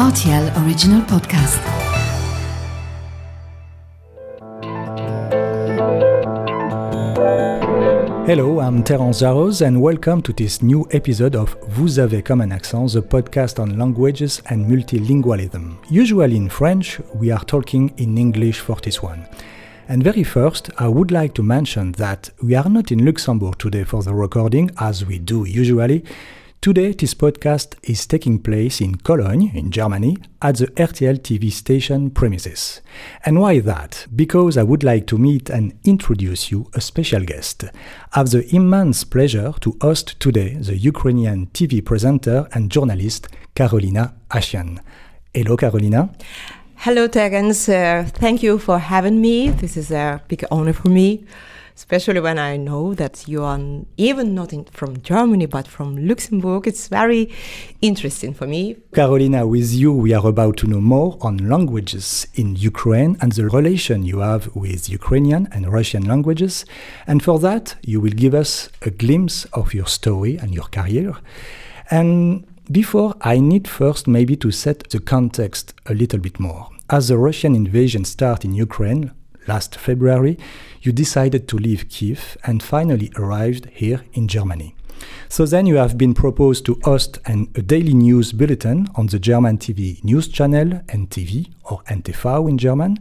RTL Original Podcast. Hello, I'm Terence Jaros and welcome to this new episode of Vous avez comme un accent, the podcast on languages and multilingualism. Usually in French, we are talking in English for this one. And very first, I would like to mention that we are not in Luxembourg today for the recording, as we do usually. Today, this podcast is taking place in Cologne, in Germany, at the RTL TV station premises. And why that? Because I would like to meet and introduce you a special guest. I have the immense pleasure to host today the Ukrainian TV presenter and journalist Karolina Ashian. Hello, Karolina. Hello, Terence. Uh, thank you for having me. This is a big honor for me especially when I know that you are even not in, from Germany but from Luxembourg. It's very interesting for me. Carolina, with you, we are about to know more on languages in Ukraine and the relation you have with Ukrainian and Russian languages. And for that, you will give us a glimpse of your story and your career. And before, I need first maybe to set the context a little bit more. As the Russian invasion started in Ukraine last February, you decided to leave Kiev and finally arrived here in Germany. So then you have been proposed to host an, a daily news bulletin on the German TV news channel NTV or NTV in German.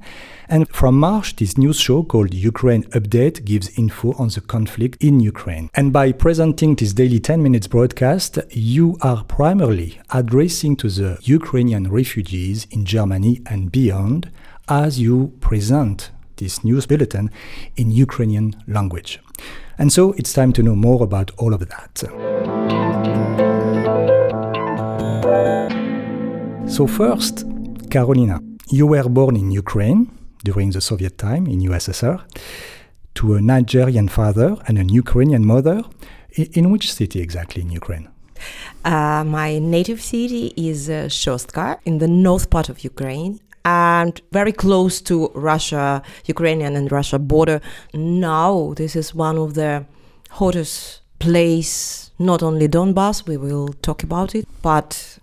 And from March, this news show called Ukraine Update gives info on the conflict in Ukraine. And by presenting this daily 10 minutes broadcast, you are primarily addressing to the Ukrainian refugees in Germany and beyond as you present this news bulletin in Ukrainian language. And so it's time to know more about all of that. So, first, Carolina, you were born in Ukraine during the Soviet time in USSR to a Nigerian father and a Ukrainian mother. In which city exactly in Ukraine? Uh, my native city is uh, Shostka in the north part of Ukraine and very close to Russia, Ukrainian and Russia border. Now this is one of the hottest place, not only Donbass, we will talk about it, but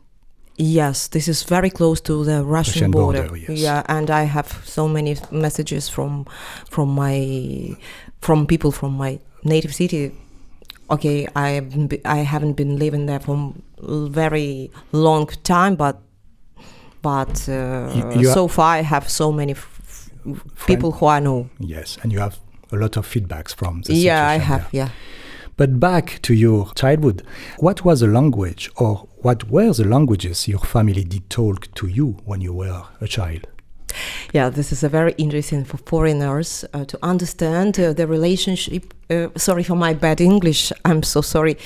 yes, this is very close to the Russian, Russian border. border, yes. Yeah, and I have so many messages from from my from people from my native city. Okay, I I haven't been living there for a very long time, but but uh, You- you so far I have so many people who I know. Yes, and you have a lot of feedbacks from the Yeah, I have. there. Yeah. But back to your childhood, what was the language or what were the languages your family did talk to you when you were a child? Yeah, this is a very interesting for foreigners uh, to understand uh, the relationship. Uh, sorry for my bad English. I'm so sorry.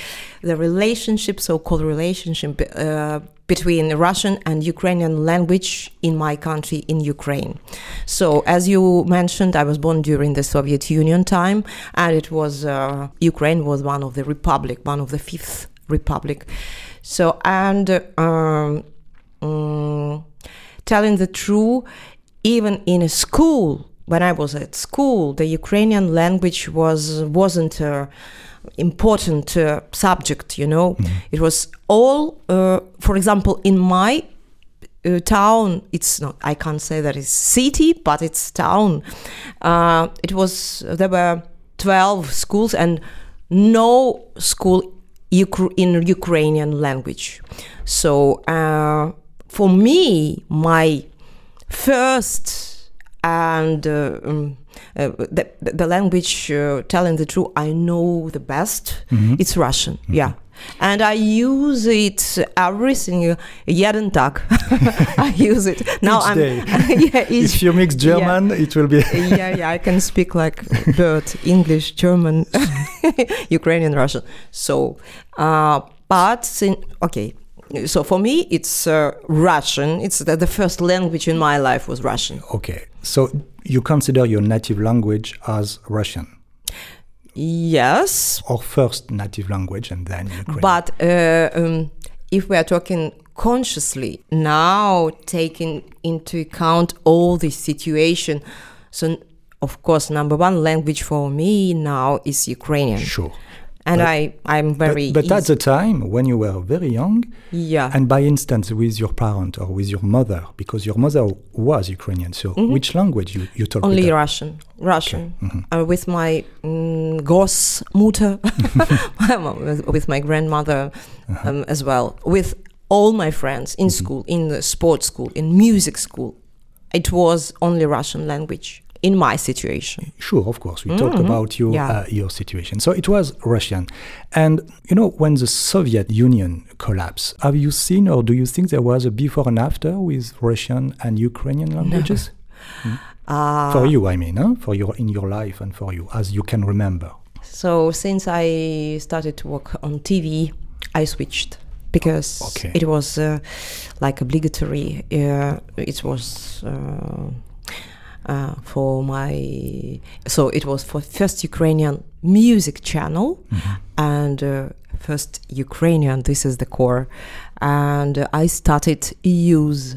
The relationship, so-called relationship uh, between Russian and Ukrainian language in my country, in Ukraine. So, as you mentioned, I was born during the Soviet Union time, and it was uh, Ukraine was one of the republic, one of the fifth republic. So, and um, mm, telling the truth, even in a school, when I was at school, the Ukrainian language was wasn't a important uh, subject. You know, it was all. Uh, for example, in my uh, town, it's not. I can't say that it's city, but it's town. Uh, it was there were twelve schools and no school in Ukrainian language. So uh, for me, my first and uh, um, uh, the, the language uh, telling the truth I know the best. It's Russian yeah. And I use it every single jeden tak I use it. Now I'm yeah if you mix German, it will be. yeah, yeah, I can speak like bird, English, German, Ukrainian, Russian. So, uh, but sin- okay. So for me, it's uh, Russian. It's the, the first language in my life was Russian. Okay, so you consider your native language as Russian, Yes, or first native language and then Ukrainian? but uh, um, if we are talking consciously now, taking into account all this situation, so of course, number one language for me now is Ukrainian. sure. And But- I I'm very But, but at the time, when you were very young, yeah and by instance with your parent or with your mother, because your mother was Ukrainian, so which language you, you talk Mm-hmm. only? Russian Russian uh, with my mm, Großmutter my mom- with- with my grandmother Uh-huh. um, as well with all my friends in Mm-hmm. school in the sports school in music school it was only Russian language in my situation Sure, of course. We talk about your Mm-hmm. Yeah. uh, your situation. So it was Russian, and you know when the Soviet Union collapsed, have you seen or do you think there was a before and after with Russian and Ukrainian languages uh, for you? I mean, huh? for your in your life and for you, as you can remember. So since I started to work on TV, I switched because Okay. it was uh, like obligatory. Uh, it was uh, for my so it was for first Ukrainian music channel and uh, first Ukrainian. This is the core, and uh, I started use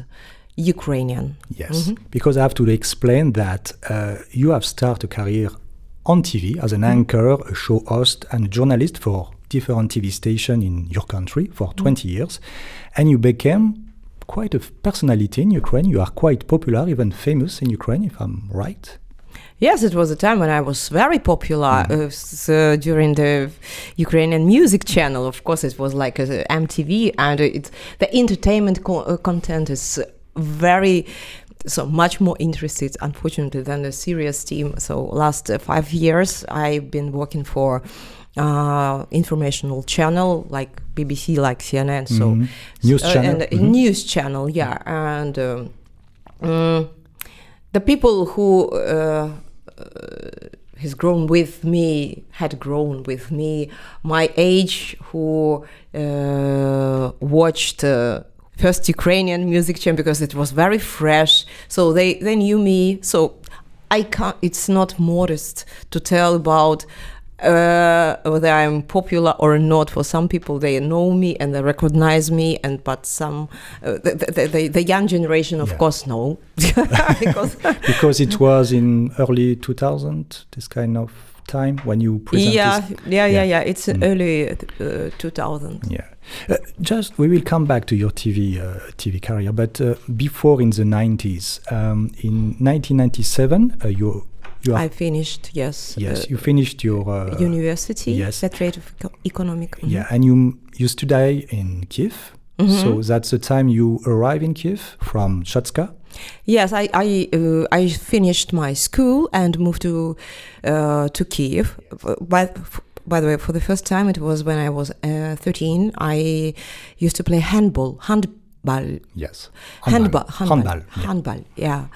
Ukrainian. Yes, because I have to explain that uh, you have started a career on TV as an anchor, a show host, and a journalist for different TV stations in your country for 20 years, and you became quite a personality in Ukraine. You are quite popular, even famous in Ukraine, if I'm right. Yes, it was a time when I was very popular uh, s- uh, during the Ukrainian music channel. Of course, it was like a, MTV, and uh, it's the entertainment co- uh, content is very so much more interested, unfortunately, than the serious team. So last uh, five years, I've been working for uh, informational channel like BBC, like CNN. So Mhm. News uh, channel. and a Mhm. news channel, yeah, and. Um, mm, the people who uh, uh, has grown with me had grown with me my age who uh, watched uh, first ukrainian music channel because it was very fresh so they they knew me so i can't it's not modest to tell about uh, whether I'm popular or not. For some people, they know me and they recognize me, and but some uh, the, the, the, the young generation, of Yeah. course, no, because because it was in early 2000, this kind of time when you presented. yeah, yeah, yeah, Yeah. yeah, It's Mm. early uh, 2000. Yeah. Uh, just we will come back to your TV uh, TV career, but uh, before in the 90s, um, in 1997, uh, you I finished, yes. yes uh, you finished your uh, university, yes. Secretariat of Eco- Economic. mhm. yeah, and you you study in Kiev. Mhm. So that's the time you arrive in Kiev from Shostka. Yes, I I, uh, I finished my school and moved to uh, to Kiev. By, by the way, for the first time, it was when I was uh, 13. I used to play handball, handball, Yes, handball, handball, Handball, yeah.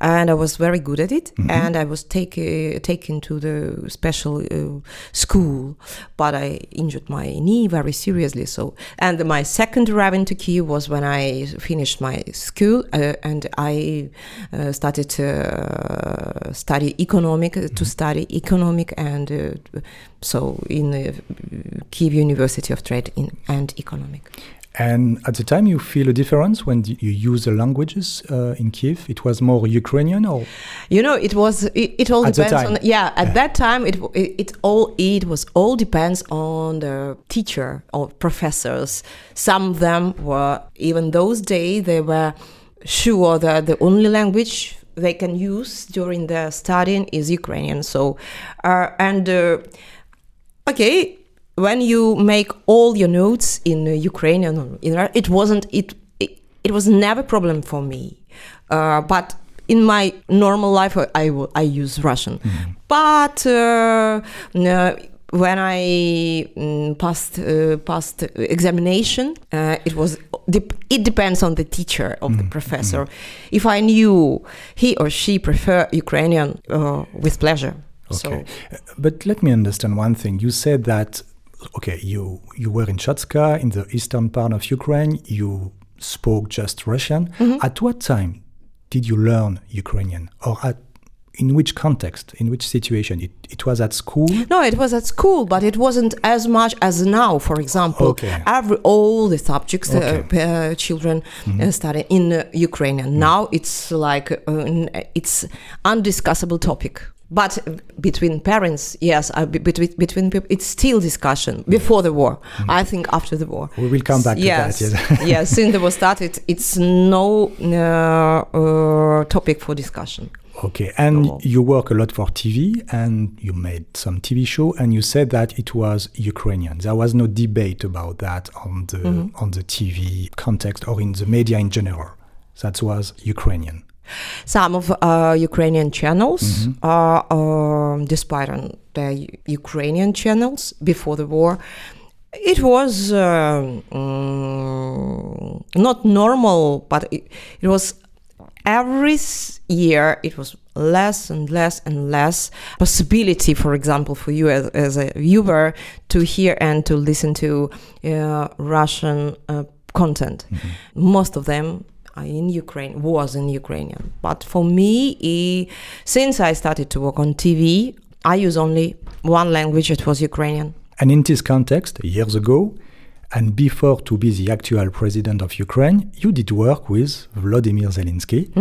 And I was very good at it. Mhm. And I was take, uh, taken to the special uh, school, but I injured my knee very seriously. So, and my second arrival to Kiev was when I finished my school uh, and I uh, started to uh, study economic, to study economic, and uh, so in the Kiev University of Trade in, and Economic. And at the time, you feel a difference when you use the languages uh, in Kiev. It was more Ukrainian, or You know, it was it, it all At depends on yeah. At Yeah. that time, it, it it all it was all depends on the teacher or professors. Some of them were even those days they were sure that the only language they can use during their studying is Ukrainian. So, uh, and uh, okay, when you make all your notes in uh, Ukrainian, or in, Ru- it wasn't it, it. It was never a problem for me, uh, but in my normal life, I- I, use Russian. But uh, no, when I mm, passed uh, passed examination, uh, it was it depends on the teacher of the professor. If I knew he or she prefer Ukrainian, uh, with pleasure. Okay. Uh, But let me understand one thing. You said that okay, you you were in Chatska in the eastern part of Ukraine. You spoke just Russian. Mm-hmm. At what time did you learn Ukrainian, or at in which context, in which situation? It it was at school. No, it was at school, but it wasn't as much as now. For example, Okay. every all the subjects uh, Okay. uh, children uh, study in uh, Ukrainian. Now it's like uh, it's undiscussable topic but between parents, yes, uh, between between people, it's still discussion before the war. I think after the war. We will come back to yes, that. Yes. yes, since the war started, it's no uh, uh, topic for discussion. Okay, and Oh. you work a lot for TV, and you made some TV show, and you said that it was Ukrainian. There was no debate about that on the Mm-hmm. on the TV context or in the media in general. That was Ukrainian. Some of uh, Ukrainian channels are, um, despite on the Ukrainian channels before the war, it was um, mm, not normal, but it, it was every year it was less and less and less possibility for example for you as, as a viewer to hear and to listen to uh, russian uh, content. Most of them in ukraine was in ukrainian but for me eh, since i started to work on tv i use only one language it was ukrainian And in this context, years ago, and before to be the actual president of Ukraine, you did work with Vladimir Zelensky.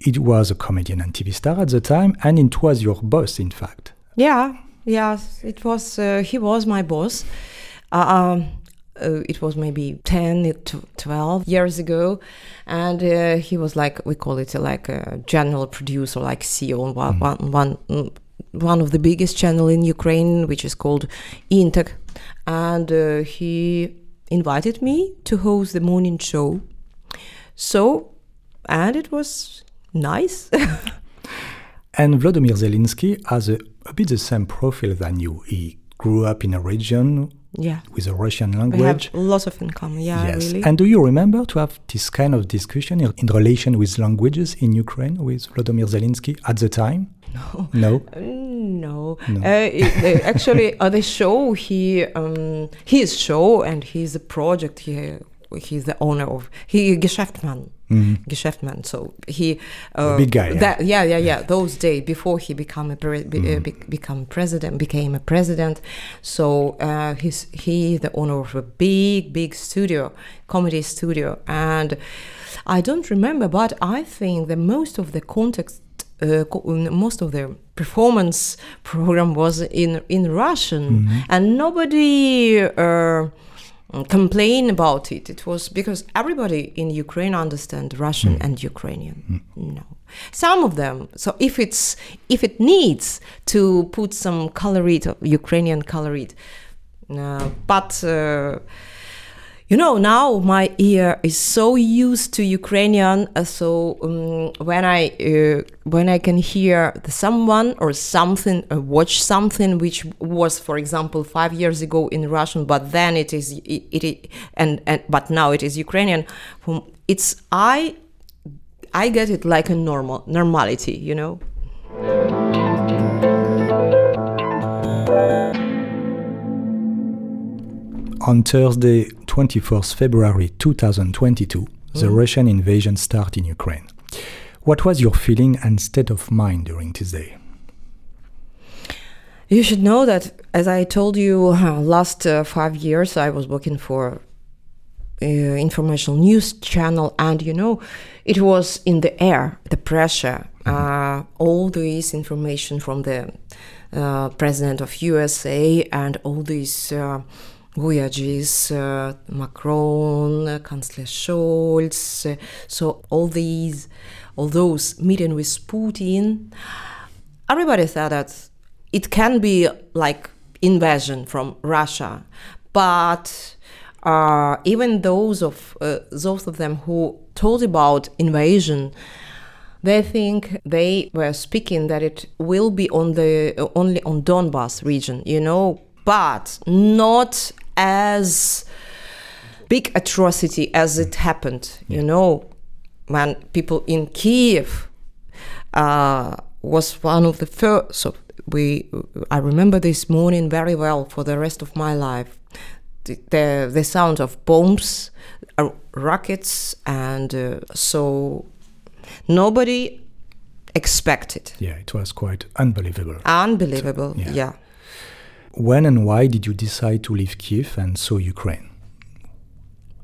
It was a comedian and TV star at the time, and it was your boss, in fact. Yeah, yes, it was. Uh, he was my boss. Uh, um, uh, it was maybe 10, 12 years ago. And uh, he was like, we call it uh, like a general producer, like CEO, on one, one, one, mm, one of the biggest channel in Ukraine, which is called Inter. And uh, he invited me to host the morning show. So, and it was nice. And Vladimir Zelensky has a, a bit the same profile than you. He grew up in a region yeah. with a Russian language We have lots of in common. Yeah, yes. really. And do you remember to have this kind of discussion in, relation with languages in Ukraine with Vladimir Zelensky at the time? No. No? No, Uh, it- uh, actually, uh, the show he um, his show and his project. He he's the owner of he Geschäftsmann. So he uh, big guy, yeah. That, yeah, yeah, yeah. Those days before he become a pre- uh, be, become president, became a president. So uh, he's he the owner of a big, big studio, comedy studio, and I don't remember, but I think that most of the context uh, most of the performance program was in in Russian, and nobody uh, complained about it. It was because everybody in Ukraine understand Russian and Ukrainian. No, some of them. So if it's if it needs to put some colored Ukrainian colored, uh, but. Uh, you know, now my ear is so used to Ukrainian, uh, so um, when I uh, when I can hear someone or something, uh, watch something which was, for example, five years ago in Russian, but then it is it, it and, and but now it is Ukrainian. It's I I get it like a normal normality, you know. On Thursday, 24th February 2022, the Russian invasion started in Ukraine. What was your feeling and state of mind during this day? You should know that, as I told you, uh, last uh, five years I was working for uh, informational news channel, and you know, it was in the air, the pressure, uh, all this information from the uh, president of USA and all these. Voyages, uh, Macron, uh, Chancellor Scholz, uh, so all these, all those meeting with Putin, everybody thought that it can be like invasion from Russia, but uh, even those of uh, those of them who told about invasion, they think they were speaking that it will be on the only on Donbas region, you know, but not as big atrocity as it happened, you know, when people in Kiev uh, was one of the first. So we, I remember this morning very well for the rest of my life. The the, the sound of bombs, uh, rockets, and uh, so nobody expected. Yeah, it was quite unbelievable. Unbelievable, Yeah. yeah. When and why did you decide to leave Kiev and so Ukraine?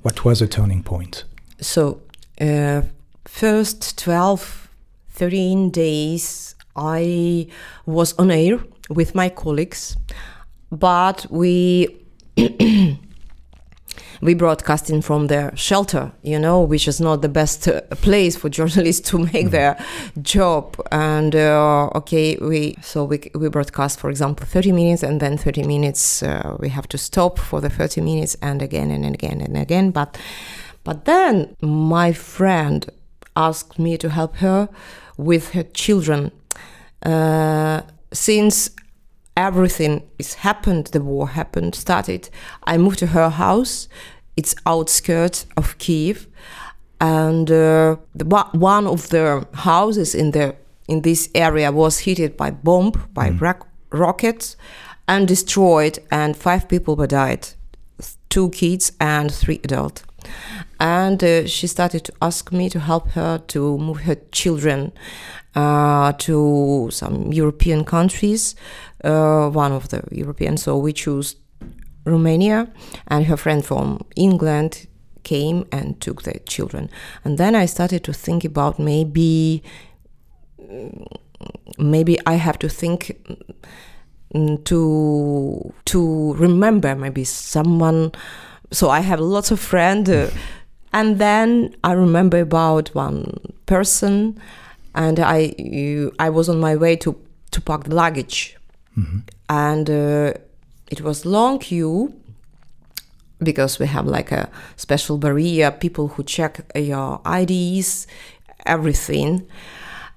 What was the turning point? So, uh, first 12, 13 days, I was on air with my colleagues, but we we broadcasting from their shelter, you know, which is not the best uh, place for journalists to make their job. And uh, okay, we so we we broadcast, for example, 30 minutes, and then 30 minutes uh, we have to stop for the 30 minutes, and again and again and again. But but then my friend asked me to help her with her children. Uh, since everything is happened, the war happened, started, I moved to her house. It's outskirts of Kiev, and uh, the, one of the houses in the in this area was hit by bomb by rock, rockets and destroyed, and five people were died, two kids and three adults. And uh, she started to ask me to help her to move her children uh, to some European countries, uh, one of the European. So we chose Romania, and her friend from England came and took the children. And then I started to think about maybe, maybe I have to think mm, to to remember maybe someone. So I have lots of friends. Uh, and then I remember about one person, and I I was on my way to to pack the luggage, and uh, it was long queue because we have like a special barrier, people who check your IDs, everything.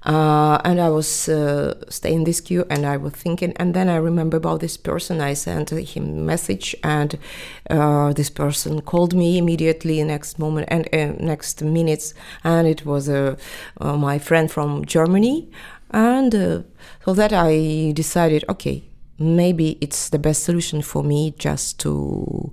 Uh, and I was uh, staying this queue, and I was thinking, and then I remember about this person. I sent him message, and uh, this person called me immediately next moment and uh, next minutes, and it was uh, uh, my friend from Germany, and so that I decided, okay, maybe it's the best solution for me just to.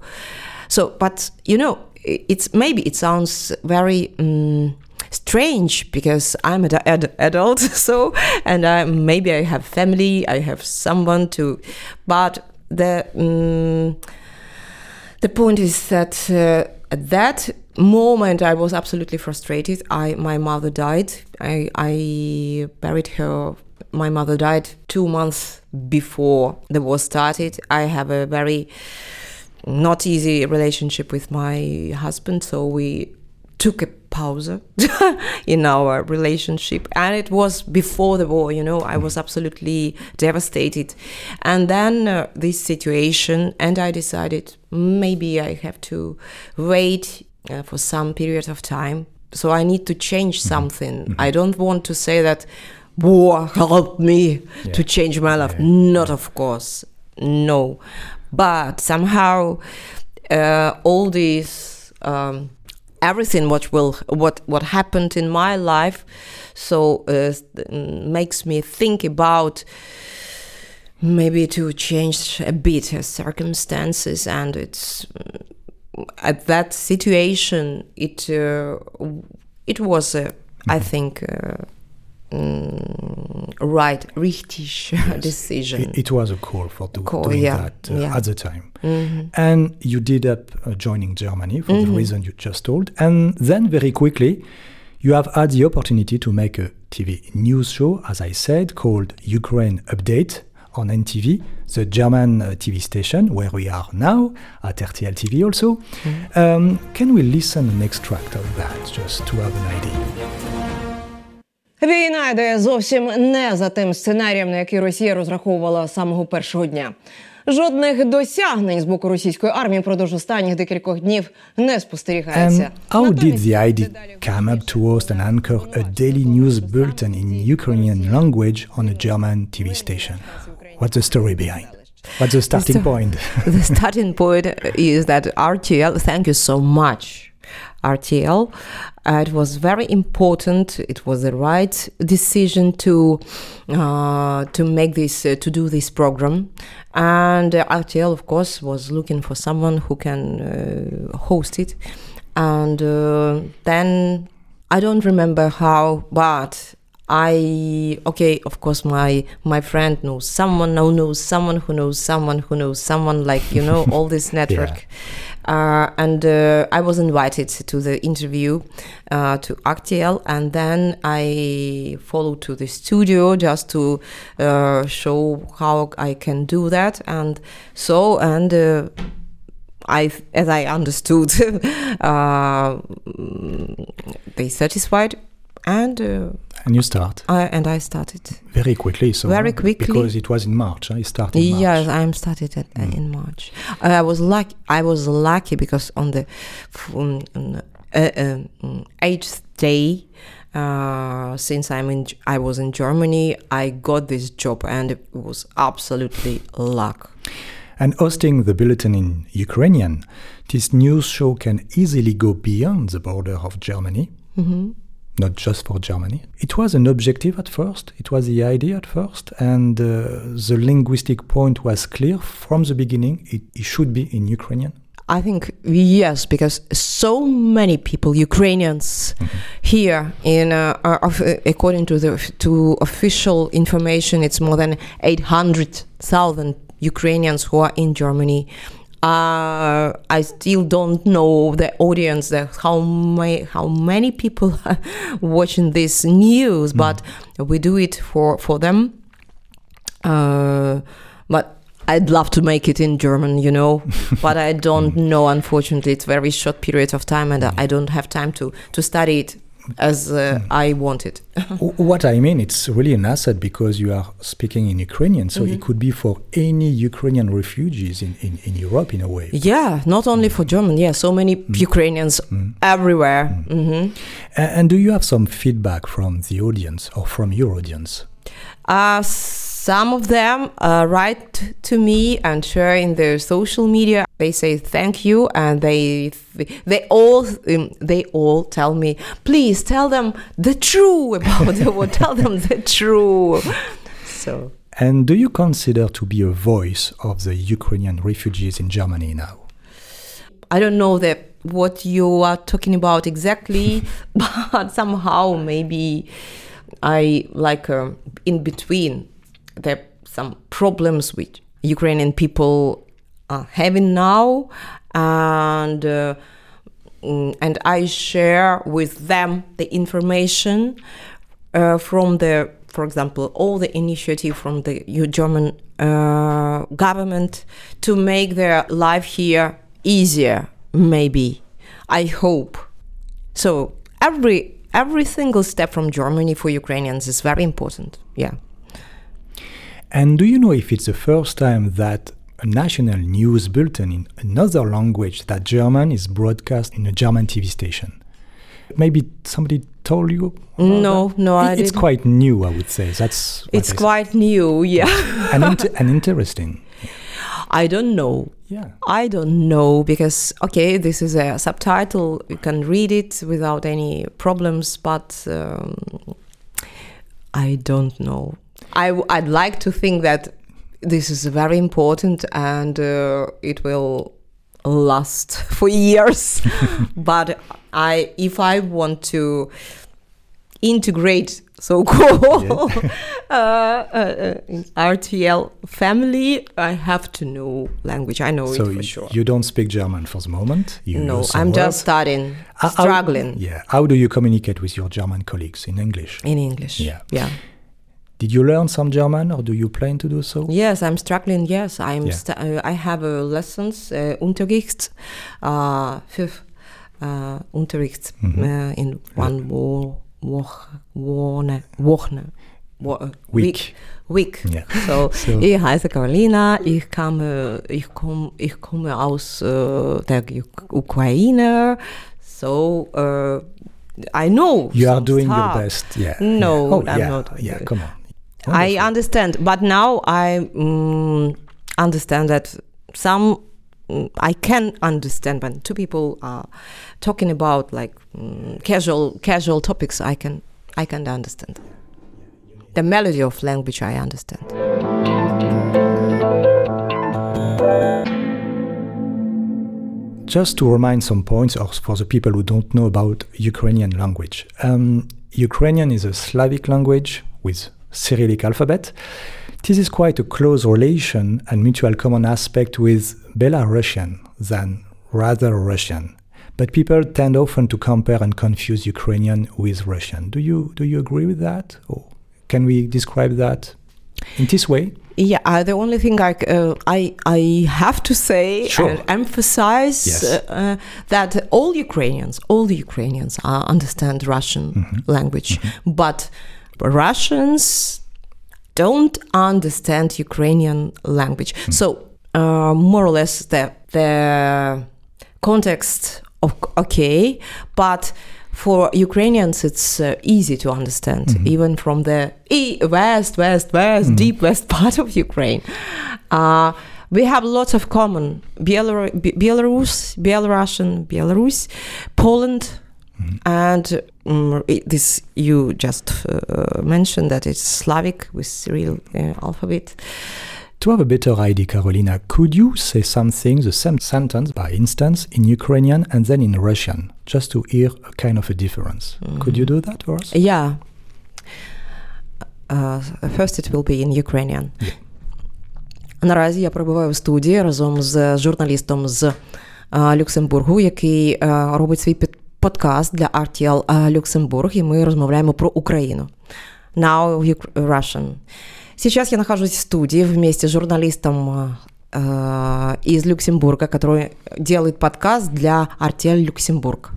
So, but you know, it's maybe it sounds very. Um, strange because I'm an ad- adult, so and I, maybe I have family, I have someone to, but the um, the point is that uh, at that moment I was absolutely frustrated. I my mother died. I I buried her. My mother died two months before the war started. I have a very not easy relationship with my husband, so we took a pause in our relationship. And it was before the war you know i was absolutely devastated. And then uh, this situation and i decided maybe i have to wait uh, for some period of time. So i need to change something. I don't want to say that war helped me to change my life? Not of course no. But somehow uh, all these um, everything what will what what happened in my life so uh, makes me think about maybe to change a bit uh, circumstances and it's mm, at that situation it uh, it was a, I think uh, mm, right richtig decision It, it was a call for do, Call, doing yeah, that uh, yeah. at the time. Mhm. And you did up uh, joining Germany for Mm-hmm. the reason you just told. And then very quickly, you have had the opportunity to make a TV news show, as I said, called Ukraine Update on NTV, the German uh, TV station where we are now at RTL TV also. Mm-hmm. Um, can we listen an extract of that just to have an idea? Війна йде зовсім не за тим сценарієм, на який Росія розраховувала з самого першого дня. Жодних досягнень з боку російської армії впродовж останніх декількох днів не спостерігається. And how did Натомість the idea дедалі come up to host and anchor a daily news bulletin in Ukrainian language on a German TV station? What's the story behind? What's the starting sto- point? the starting point is that RTL, thank you so much, RTL. Uh, it was very important. It was the right decision to uh, to make this uh, to do this program, and uh, RTL, of course, was looking for someone who can uh, host it, and uh, then I don't remember how, but I okay, of course, my my friend knows someone who knows someone who knows someone who knows someone, like you know, all this network. Uh, and uh, I was invited to the interview uh, to RTL, and then I followed to the studio just to uh, show how I can do that. And so, and uh, I, as I understood, uh, they satisfied, and uh, And you start I, and I started. very quickly. So Very quickly. because it was in March. I started. March. Yes, I'm started at, uh, in March. I was lucky. I was lucky because on the on, uh, um, eighth day, uh, since I'm in, I was in Germany, I got this job, and it was absolutely luck. And hosting the bulletin in Ukrainian, this news show can easily go beyond the border of Germany, not just for Germany. It was an objective at first, it was the idea at first, and uh, the linguistic point was clear from the beginning it, it should be in Ukrainian. I think yes, because so many people, Ukrainians, here in uh, are, uh, according to the to official information, it's more than eight hundred thousand Ukrainians who are in Germany. Uh, I still don't know the audience, the, how many how many people are watching this news, but we do it for for them. Uh, but I'd love to make it in German, you know, but I don't know. Unfortunately, it's very short period of time, and I don't have time to to study it as uh, I wanted. What I mean, it's really an asset because you are speaking in Ukrainian, so it could be for any Ukrainian refugees in, in, in Europe in a way. yeah, not only for German. Yeah, so many Ukrainians everywhere. hmm A- And do you have some feedback from the audience or from your audience? Uh, some of them uh, write to me and share in their social media. They say thank you, and they they all um, they all tell me, please tell them the true about the war. Tell them the true. So And do you consider to be a voice of the Ukrainian refugees in Germany now? I don't know that what you are talking about exactly, but somehow maybe I like um, in between. There are some problems which Ukrainian people are having now, and uh, mm, and I share with them the information uh, from the, for example, all the initiative from the German uh, government to make their life here easier. Maybe, I hope. So every every single step from Germany for Ukrainians is very important. Yeah. And do you know if it's the first time that a national news bulletin in another language that German is broadcast in a German TV station? Maybe somebody told you? No, that? no, I It- It's didn't. quite new, I would say. That's It's quite new, yeah. and, inter- and interesting. I don't know. Yeah. I don't know because okay, this is a subtitle. You can read it without any problems, but um, I don't know. I w- I'd like to think that this is very important and uh, it will last for years. but I, if I want to integrate so-called uh, uh, uh, RTL family, I have to know language. I know So it for sure. you don't speak German for the moment? You No, I'm just starting, studying, How- how- struggling yeah. How do you communicate with your German colleagues in English? in English. Yeah. yeah. Did you learn some German or do you plan to do so? Yes, I'm struggling. Yes, I'm. Yeah. Uh, I have uh, lessons, uh, Unterricht, uh, fifth uh, Unterricht Mhm. uh, in one wo- woch, Woche, wo- uh, Week. Week. Yeah. So, So- ich heiße Carolina. Ich komme, ich komme, ich komme aus äh, der Ukraine. So, uh, I know. You are doing your best. Yeah. No, yeah. Oh, I'm yeah, not. Yeah, come on. I understand, but now I mm, understand that some mm, I can understand when two people are talking about like mm, casual casual topics. I can I can understand the melody of language. I understand. Just to remind some points or for the people who don't know about Ukrainian language. Um, Ukrainian is a Slavic language with Cyrillic alphabet. This is quite a close relation and mutual common aspect with Belarusian than rather Russian. But people tend often to compare and confuse Ukrainian with Russian. Do you do you agree with that? Or can we describe that in this way? Yeah, uh, the only thing I, uh, I I have to say Sure. and emphasize Yes. uh, uh, that all Ukrainians, all the Ukrainians uh, understand Russian Mm-hmm. language, but Russians don't understand Ukrainian language. Mm. So uh, more or less the the context of okay, but for Ukrainians it's uh, easy to understand, even from the west, west, west, deep west part of Ukraine. Uh, we have lots of common Be- Belarus, Belarusian, Belarus, Poland, and um, it- this you just uh, mentioned that it's Slavic with Cyrillic uh, alphabet. To have a better idea, Carolina, could you say something, the same sentence, by instance, in Ukrainian and then in Russian, just to hear a kind of a difference? Could you do that for us? Yeah. Uh, first it will be in Ukrainian. Наразі я перебуваю в студії разом з журналістом з е, Люксембургу, який е, робить свій під- подкаст для RTL е, Люксембург, і ми розмовляємо про Україну. Now Uk- Russian. Сейчас я нахожусь в студии вместе с журналистом э, из Люксембурга, который делает подкаст для RTL Люксембург.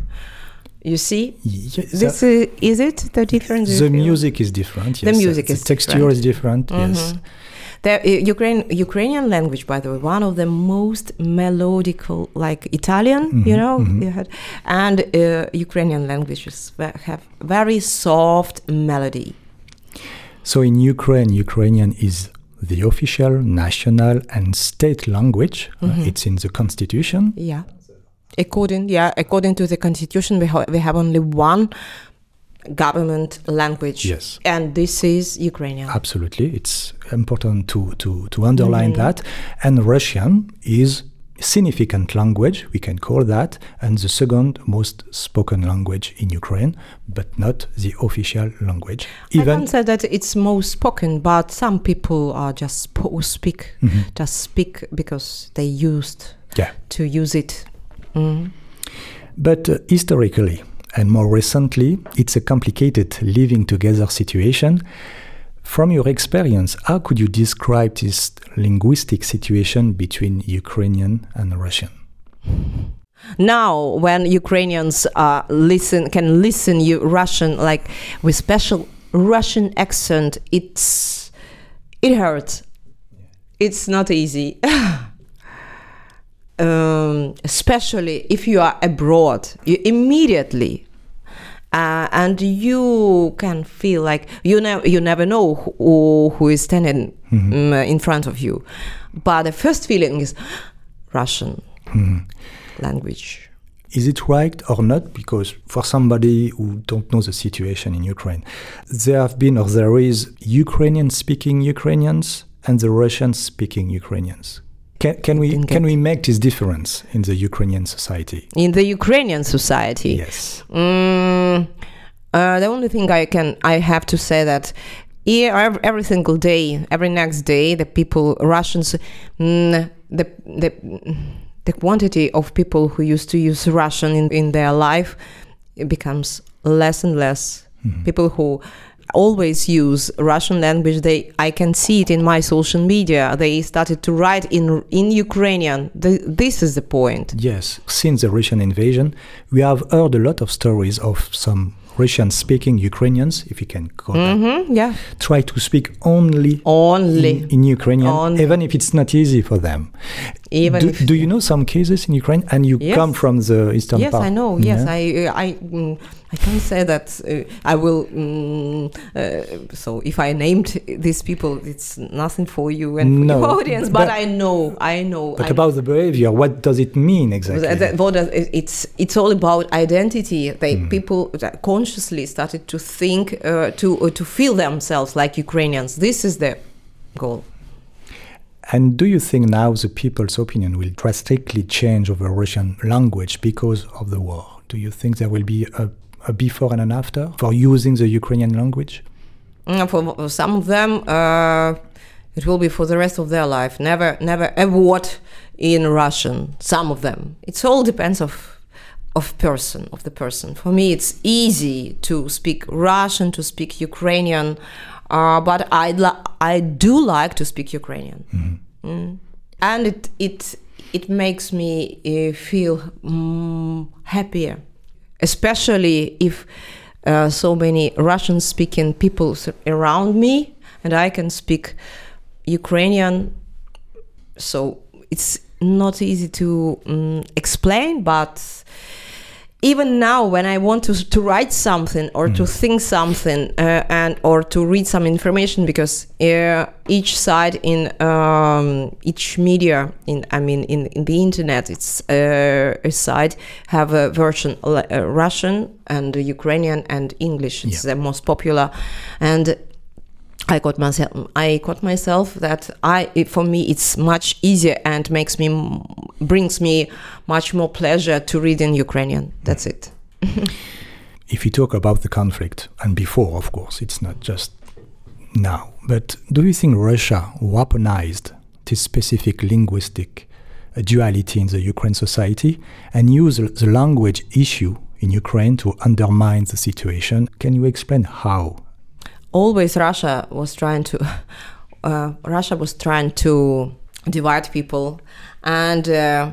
You see? Yes, This is, is it the difference? the you feel? music is different. Yes. The music the is texture different. is different. Yes. The uh, Ukraine, Ukrainian language, by the way, one of the most melodical, like Italian, you know, you had, and uh, Ukrainian languages have very soft melody. So in Ukraine, Ukrainian is the official, national, and state language. Uh, it's in the constitution. Yeah, according yeah, according to the constitution, we, ha- we have only one government language. Yes. and this is Ukrainian. Absolutely, it's important to to to underline that. And Russian is significant language, we can call that, and the second most spoken language in Ukraine, but not the official language. I Even can't say that it's most spoken, but some people are just spo- speak, just speak because they used yeah. to use it. Mm. But uh, historically and more recently, it's a complicated living together situation. From your experience, how could you describe this linguistic situation between Ukrainian and Russian? Now, when Ukrainians uh, listen, can listen you Russian like with special Russian accent, it's it hurts. It's not easy. um, especially if you are abroad, you immediately uh, and you can feel like you never you never know who, who is standing mm, in front of you, but the first feeling is Russian language. Is it right or not? Because for somebody who don't know the situation in Ukraine, there have been or there is Ukrainian speaking Ukrainians and the Russian speaking Ukrainians. Can, can we can we make this difference in the Ukrainian society? In the Ukrainian society, Yes. Mm, uh, the only thing I can I have to say that here every, single day, every next day, the people Russians, mm, the the the quantity of people who used to use Russian in, in their life it becomes less and less. People who always use Russian language, they I can see it in my social media. They started to write in in Ukrainian. The, this is the point. Yes, since the Russian invasion, we have heard a lot of stories of some Russian speaking Ukrainians, if you can call that, hmm yeah, try to speak only only. in, in Ukrainian, Only. even if it's not easy for them. Even do, do you know some cases in Ukraine and you Yes. come from the eastern yes, part? I know. Yes, Yeah? I, I, mm, I can't say that uh, I will. Mm, uh, so if I named these people, it's nothing for you and for No, your audience. But, but- I know, I know. But I about the behavior, what does it mean exactly? That- that- what it's it's all about identity. They Hmm. people that consciously started to think uh, to uh, to feel themselves like Ukrainians. This is the goal. And do you think now the people's opinion will drastically change over Russian language because of the war? Do you think there will be a, a before and an after for using the Ukrainian language? Mm, For some of them, uh, it will be for the rest of their life. Never, never a word in Russian. Some of them. It all depends of of person of the person. For me, it's easy to speak Russian, to speak Ukrainian, uh, but I li- I do like to speak Ukrainian, mm. and it it it makes me uh, feel mm, happier, especially if uh, so many Russian speaking people around me and I can speak Ukrainian. So it's not easy to um, explain, but even now when i want to, to write something or mm. to think something uh, and or to read some information because uh, each side in um, each media in i mean in, in the internet it's uh, a side have a version uh, russian and ukrainian and english it's yeah. the most popular and I got myself. I got myself that I, for me, it's much easier and makes me, brings me much more pleasure to read in Ukrainian. That's it. if you talk about the conflict and before, of course, it's not just now. But do you think Russia weaponized this specific linguistic uh, duality in the Ukraine society and used the language issue in Ukraine to undermine the situation? Can you explain how? always Russia was trying to uh, Russia was trying to divide people, and uh,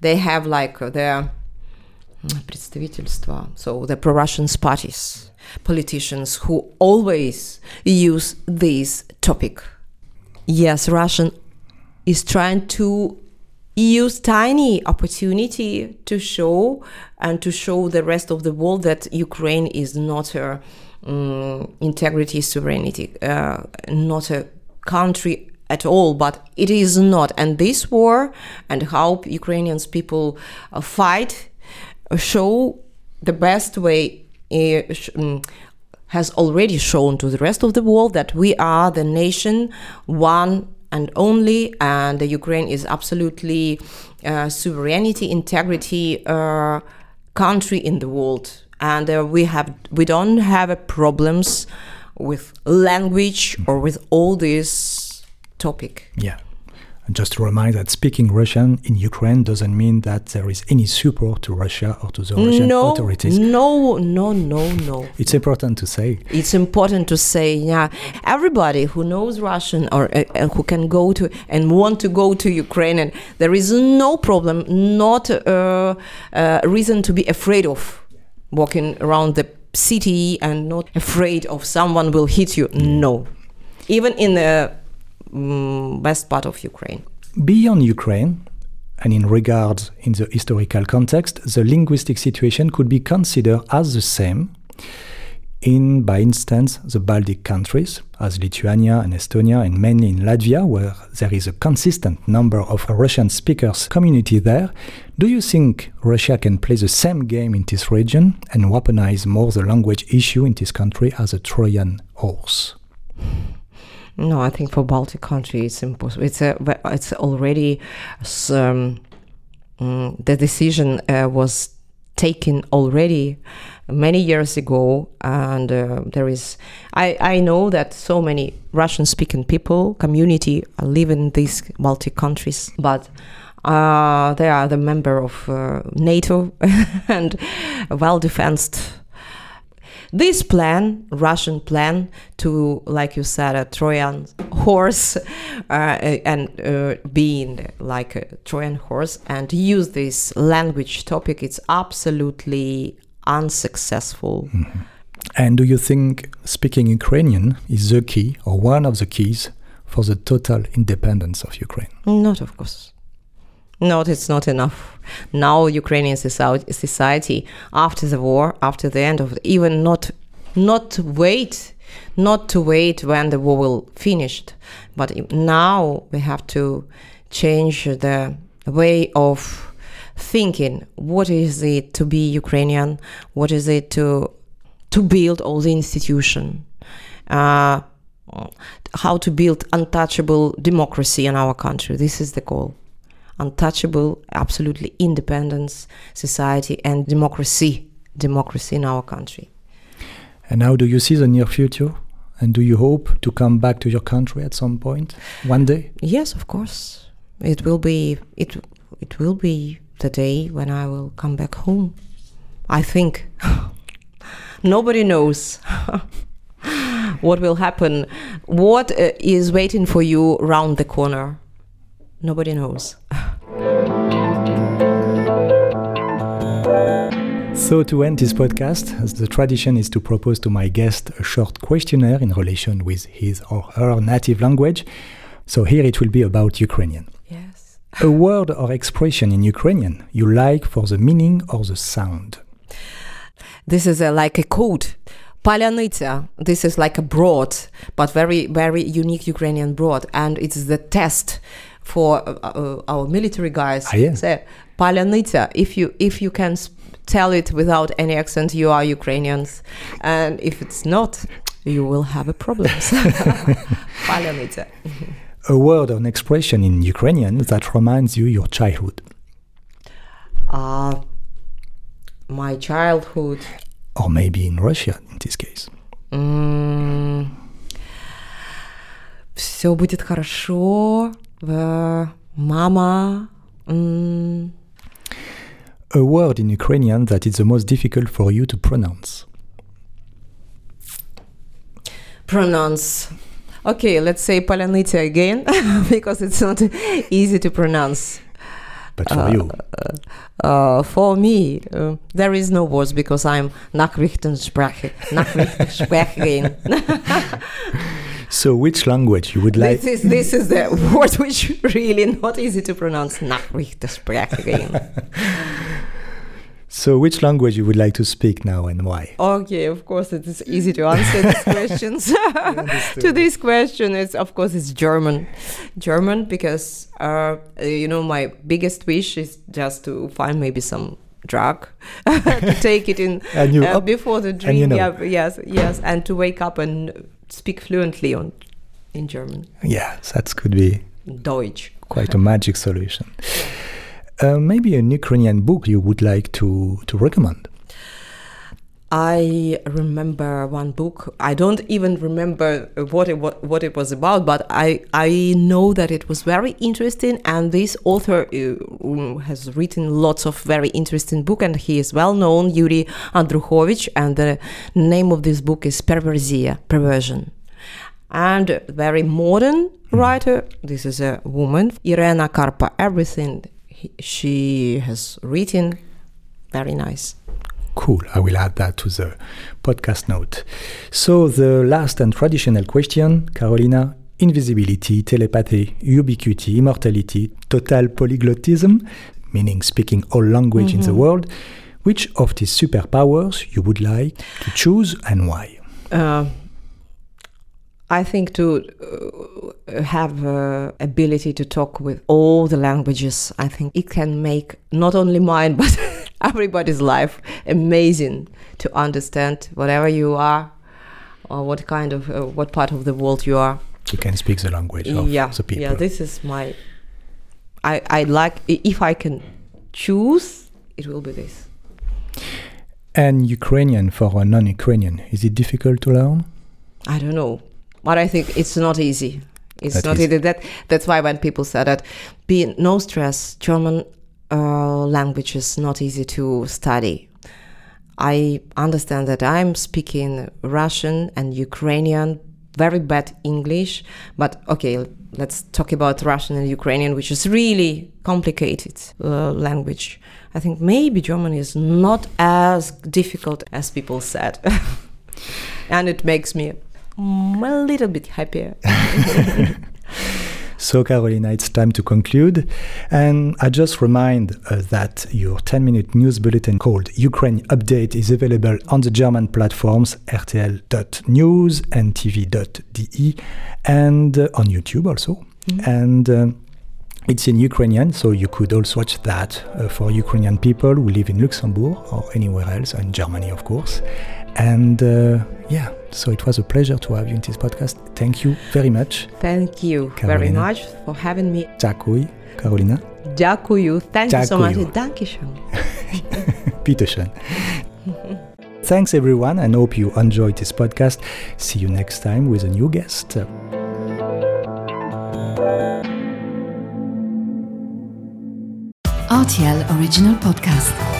they have like their представительства, so the pro-Russian parties, politicians who always use this topic. Yes, Russian is trying to use tiny opportunity to show and to show the rest of the world that Ukraine is not a um, integrity, sovereignty, uh, not a country at all, but it is not. And this war and how Ukrainians people uh, fight uh, show the best way. Uh, has already shown to the rest of the world that we are the nation one and only, and the Ukraine is absolutely uh, sovereignty, integrity uh, country in the world and uh, we have we don't have problems with language or with all this topic. Yeah. And just to remind that speaking Russian in Ukraine doesn't mean that there is any support to Russia or to the Russian no, authorities. No, no, no, no. It's important to say. It's important to say, yeah. Everybody who knows Russian or uh, uh who can go to and want to go to Ukraine, and there is no problem, not a uh, uh, reason to be afraid of walking around the city and not afraid of someone will hit you. No, even in the um, west part of Ukraine. Beyond Ukraine, and in regard in the historical context, the linguistic situation could be considered as the same in, by instance, the Baltic countries, as Lithuania and Estonia, and mainly in Latvia, where there is a consistent number of Russian speakers community there, do you think Russia can play the same game in this region and weaponize more the language issue in this country as a Trojan horse? No, I think for Baltic countries it's impossible. It's a, it's already um, mm, the decision uh, was taken already many years ago, and uh, there is. I, I know that so many Russian-speaking people community live in these Baltic countries, but. Uh, they are the member of uh, NATO and well defended. This plan, Russian plan, to like you said, a Trojan horse, uh, and uh, being like a Trojan horse, and use this language topic, it's absolutely unsuccessful. Mm-hmm. And do you think speaking Ukrainian is the key or one of the keys for the total independence of Ukraine? Not, of course. No, it's not enough. Now, Ukrainian society, after the war, after the end of even not, not to wait, not to wait when the war will finished, but now we have to change the way of thinking what is it to be Ukrainian, what is it to to build all the institution, uh, how to build untouchable democracy in our country. This is the goal. Untouchable, absolutely independence, society, and democracy, democracy in our country. And how do you see the near future? And do you hope to come back to your country at some point, one day? Yes, of course it will be it it will be the day when I will come back home. I think nobody knows what will happen. What uh, is waiting for you round the corner? Nobody knows. So, to end this podcast, as the tradition is to propose to my guest a short questionnaire in relation with his or her native language. So, here it will be about Ukrainian. A word or expression in Ukrainian you like for the meaning or the sound. This is a, like a code. Palyanica. This is like a broad, but very, very unique Ukrainian broad. And it's the test for uh, uh, our military guys. Ah, yeah. Say, Palyanica. If you, if you can sp- tell it without any accent, you are Ukrainians. And if it's not, you will have a problem. Palyanica. A word or an expression in Ukrainian that reminds you your childhood. Uh, my childhood. Or maybe in Russia in this case. Все будет хорошо. Э, Мама. м, A word in Ukrainian that is the most difficult for you to pronounce. pronounce. Okay, let's say Palyanica again because it's not easy to pronounce. But for you, Uh, for me, uh, there is no words because I'm Nachrichtensprache, Nachrichtensprecherin. so which language you would like? this is this is the word which really not easy to pronounce. Nachrichtensprecherin. So which language you would like to speak now and why? Okay, of course it is easy to answer these questions. to this question, it's of course it's German, German because uh, you know my biggest wish is just to find maybe some drug to take it in you uh, before the you dream. know. Yeah, yes, yes, and to wake up and speak fluently on in German, Yeah, that could be Deutsch. quite a magic solution. Uh, maybe an Ukrainian book you would like to, to recommend. I remember one book. I don't even remember what it what, what it was about, but I I know that it was very interesting. And this author uh, has written lots of very interesting book, and he is well known, Yuri Andrukhovych. And the name of this book is Perversia, Perversion. And a very modern writer. This is a woman, Irena Karpa. Everything he, she has written, very nice. Cool. I will add that to the podcast note. So, the last and traditional question, Carolina invisibility, telepathy, ubiquity, immortality, total polyglottism, meaning speaking all language in the world. Which of these superpowers you would like to choose and why? Uh, I think to uh, have uh, ability to talk with all the languages, I think it can make not only mine but everybody's life amazing to understand whatever you are or what kind of uh, what part of the world you are. You can speak the language of yeah, the people. yeah. This is my. I I like if I can choose, it will be this. and Ukrainian for a non Ukrainian, is it difficult to learn? I don't know, but I think it's not easy. It's That not is- easy. That that's why when people say that, be no stress, German uh, language is not easy to study. I understand that I'm speaking Russian and Ukrainian, very bad English, but okay, let's talk about Russian and Ukrainian, which is really complicated uh, language. I think maybe German is not as difficult as people said, and it makes me a little bit happier. So, Carolina, it's time to conclude. And I just remind uh, that your 10 minute news bulletin called Ukraine Update is available on the German platforms rtl.news and tv.de and uh, on YouTube also. And um, it's in Ukrainian, so you could also watch that uh, for Ukrainian people who live in Luxembourg or anywhere else, in Germany, of course. And uh, yeah, so it was a pleasure to have you in this podcast. Thank you very much. Thank you Carolina. very much for having me. Dziękuję, Carolina. Dziękuję. Thank Dziękuję. you so much. Dankeschön. Bitteschön. Thanks everyone and hope you enjoyed this podcast. See you next time with a new guest. RTL Original Podcast.